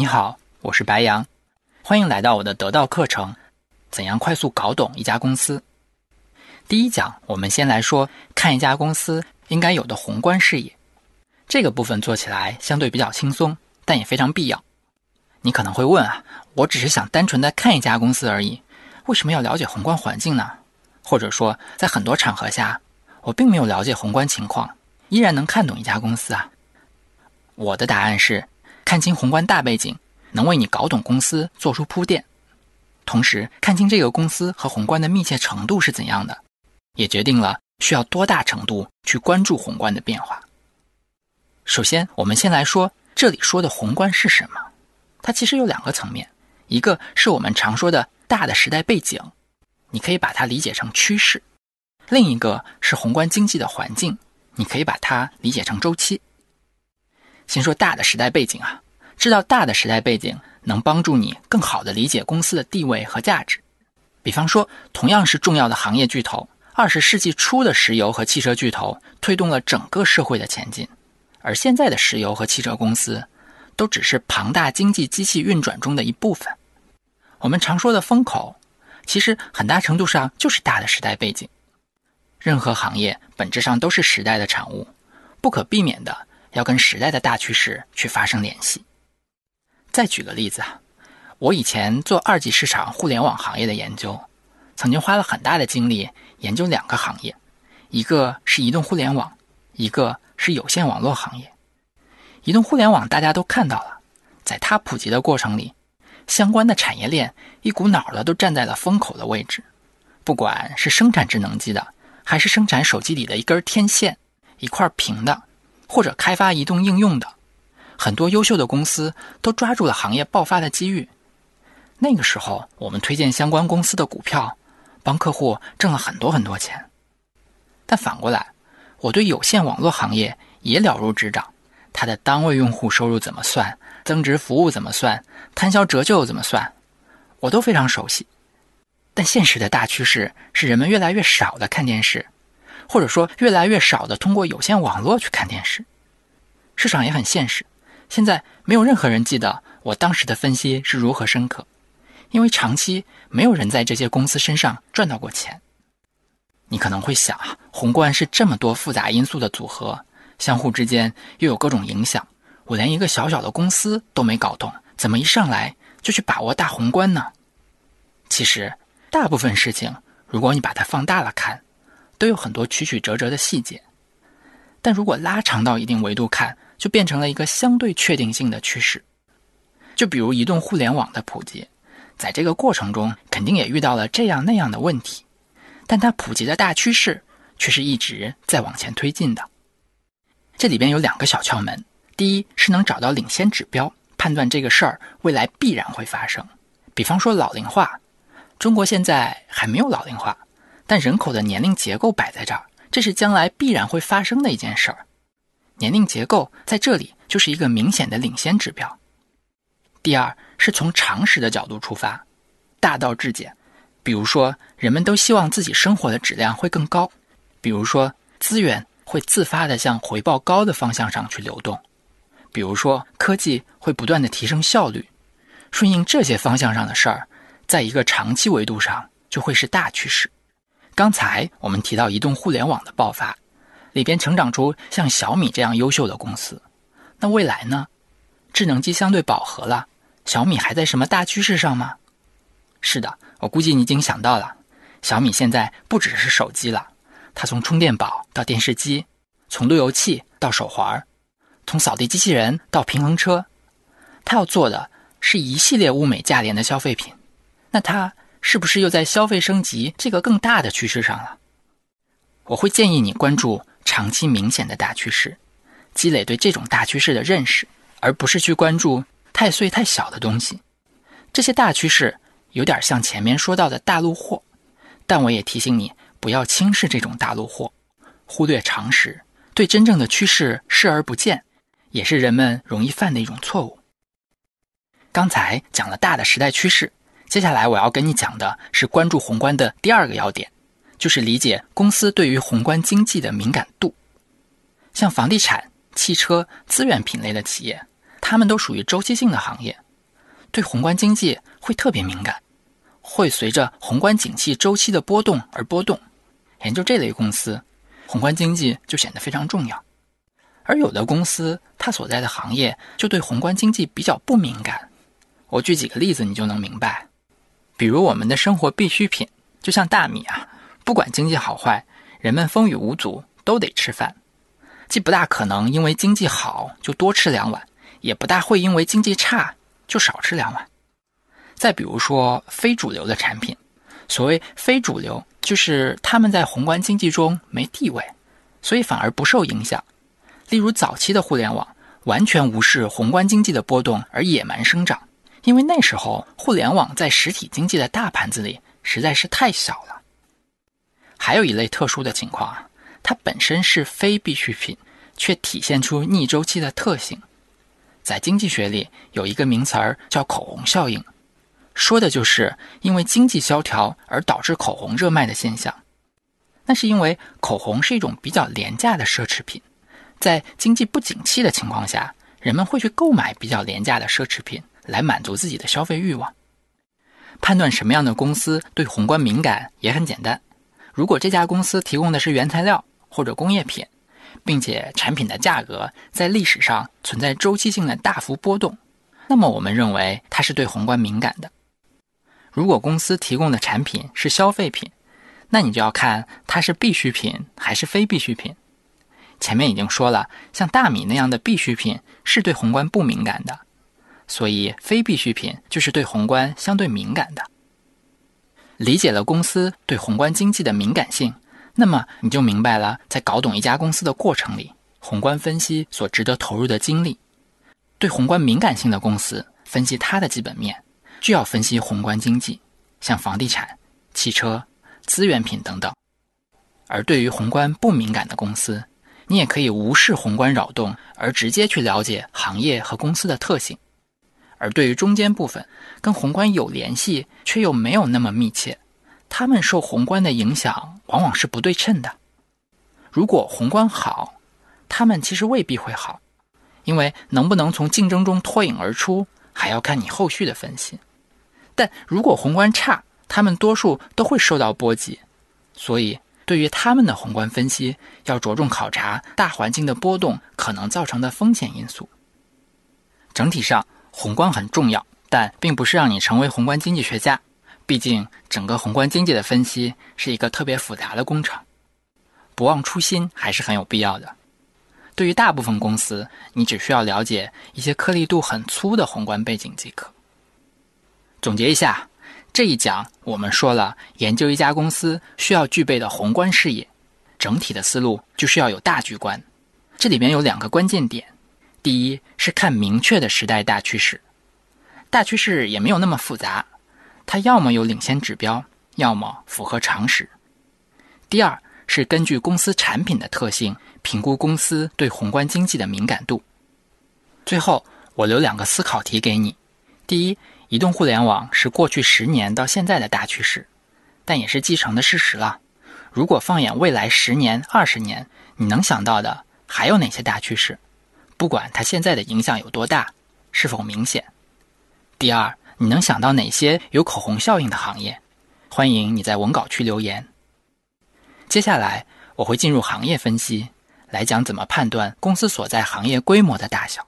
你好，我是白羊，欢迎来到我的得到课程。怎样快速搞懂一家公司？第一讲，我们先来说看一家公司应该有的宏观视野。这个部分做起来相对比较轻松，但也非常必要。你可能会问啊，我只是想单纯的看一家公司而已，为什么要了解宏观环境呢？或者说，在很多场合下，我并没有了解宏观情况，依然能看懂一家公司啊？我的答案是。看清宏观大背景，能为你搞懂公司做出铺垫；同时，看清这个公司和宏观的密切程度是怎样的，也决定了需要多大程度去关注宏观的变化。首先，我们先来说这里说的宏观是什么。它其实有两个层面，一个是我们常说的大的时代背景，你可以把它理解成趋势；另一个是宏观经济的环境，你可以把它理解成周期。先说大的时代背景啊，知道大的时代背景能帮助你更好的理解公司的地位和价值。比方说，同样是重要的行业巨头，二十世纪初的石油和汽车巨头推动了整个社会的前进，而现在的石油和汽车公司都只是庞大经济机器运转中的一部分。我们常说的风口，其实很大程度上就是大的时代背景。任何行业本质上都是时代的产物，不可避免的。要跟时代的大趋势去发生联系。再举个例子啊，我以前做二级市场互联网行业的研究，曾经花了很大的精力研究两个行业，一个是移动互联网，一个是有线网络行业。移动互联网大家都看到了，在它普及的过程里，相关的产业链一股脑的都站在了风口的位置，不管是生产智能机的，还是生产手机里的一根天线、一块屏的。或者开发移动应用的很多优秀的公司都抓住了行业爆发的机遇。那个时候，我们推荐相关公司的股票，帮客户挣了很多很多钱。但反过来，我对有线网络行业也了如指掌，它的单位用户收入怎么算，增值服务怎么算，摊销折旧怎么算，我都非常熟悉。但现实的大趋势是，人们越来越少的看电视。或者说，越来越少的通过有线网络去看电视，市场也很现实。现在没有任何人记得我当时的分析是如何深刻，因为长期没有人在这些公司身上赚到过钱。你可能会想啊，宏观是这么多复杂因素的组合，相互之间又有各种影响，我连一个小小的公司都没搞懂，怎么一上来就去把握大宏观呢？其实，大部分事情，如果你把它放大了看。都有很多曲曲折折的细节，但如果拉长到一定维度看，就变成了一个相对确定性的趋势。就比如移动互联网的普及，在这个过程中肯定也遇到了这样那样的问题，但它普及的大趋势却是一直在往前推进的。这里边有两个小窍门：第一是能找到领先指标，判断这个事儿未来必然会发生。比方说老龄化，中国现在还没有老龄化。但人口的年龄结构摆在这儿，这是将来必然会发生的一件事儿。年龄结构在这里就是一个明显的领先指标。第二是从常识的角度出发，大道至简。比如说，人们都希望自己生活的质量会更高；比如说，资源会自发的向回报高的方向上去流动；比如说，科技会不断的提升效率。顺应这些方向上的事儿，在一个长期维度上就会是大趋势。刚才我们提到移动互联网的爆发，里边成长出像小米这样优秀的公司。那未来呢？智能机相对饱和了，小米还在什么大趋势上吗？是的，我估计你已经想到了。小米现在不只是手机了，它从充电宝到电视机，从路由器到手环，从扫地机器人到平衡车，它要做的是一系列物美价廉的消费品。那它？是不是又在消费升级这个更大的趋势上了？我会建议你关注长期明显的大趋势，积累对这种大趋势的认识，而不是去关注太碎太小的东西。这些大趋势有点像前面说到的大陆货，但我也提醒你不要轻视这种大陆货，忽略常识，对真正的趋势视而不见，也是人们容易犯的一种错误。刚才讲了大的时代趋势。接下来我要跟你讲的是关注宏观的第二个要点，就是理解公司对于宏观经济的敏感度。像房地产、汽车、资源品类的企业，它们都属于周期性的行业，对宏观经济会特别敏感，会随着宏观景气周期的波动而波动。研究这类公司，宏观经济就显得非常重要。而有的公司，它所在的行业就对宏观经济比较不敏感。我举几个例子，你就能明白。比如我们的生活必需品，就像大米啊，不管经济好坏，人们风雨无阻都得吃饭，既不大可能因为经济好就多吃两碗，也不大会因为经济差就少吃两碗。再比如说非主流的产品，所谓非主流，就是他们在宏观经济中没地位，所以反而不受影响。例如早期的互联网，完全无视宏观经济的波动而野蛮生长。因为那时候互联网在实体经济的大盘子里实在是太小了。还有一类特殊的情况啊，它本身是非必需品，却体现出逆周期的特性。在经济学里有一个名词儿叫口红效应，说的就是因为经济萧条而导致口红热卖的现象。那是因为口红是一种比较廉价的奢侈品，在经济不景气的情况下，人们会去购买比较廉价的奢侈品。来满足自己的消费欲望。判断什么样的公司对宏观敏感也很简单。如果这家公司提供的是原材料或者工业品，并且产品的价格在历史上存在周期性的大幅波动，那么我们认为它是对宏观敏感的。如果公司提供的产品是消费品，那你就要看它是必需品还是非必需品。前面已经说了，像大米那样的必需品是对宏观不敏感的。所以，非必需品就是对宏观相对敏感的。理解了公司对宏观经济的敏感性，那么你就明白了，在搞懂一家公司的过程里，宏观分析所值得投入的精力。对宏观敏感性的公司，分析它的基本面，就要分析宏观经济，像房地产、汽车、资源品等等。而对于宏观不敏感的公司，你也可以无视宏观扰动，而直接去了解行业和公司的特性。而对于中间部分，跟宏观有联系却又没有那么密切，他们受宏观的影响往往是不对称的。如果宏观好，他们其实未必会好，因为能不能从竞争中脱颖而出，还要看你后续的分析。但如果宏观差，他们多数都会受到波及，所以对于他们的宏观分析，要着重考察大环境的波动可能造成的风险因素。整体上。宏观很重要，但并不是让你成为宏观经济学家。毕竟，整个宏观经济的分析是一个特别复杂的工程，不忘初心还是很有必要的。对于大部分公司，你只需要了解一些颗粒度很粗的宏观背景即可。总结一下，这一讲我们说了，研究一家公司需要具备的宏观视野，整体的思路就是要有大局观。这里面有两个关键点。第一是看明确的时代大趋势，大趋势也没有那么复杂，它要么有领先指标，要么符合常识。第二是根据公司产品的特性评估公司对宏观经济的敏感度。最后，我留两个思考题给你：第一，移动互联网是过去十年到现在的大趋势，但也是继承的事实了。如果放眼未来十年、二十年，你能想到的还有哪些大趋势？不管它现在的影响有多大，是否明显。第二，你能想到哪些有口红效应的行业？欢迎你在文稿区留言。接下来我会进入行业分析，来讲怎么判断公司所在行业规模的大小。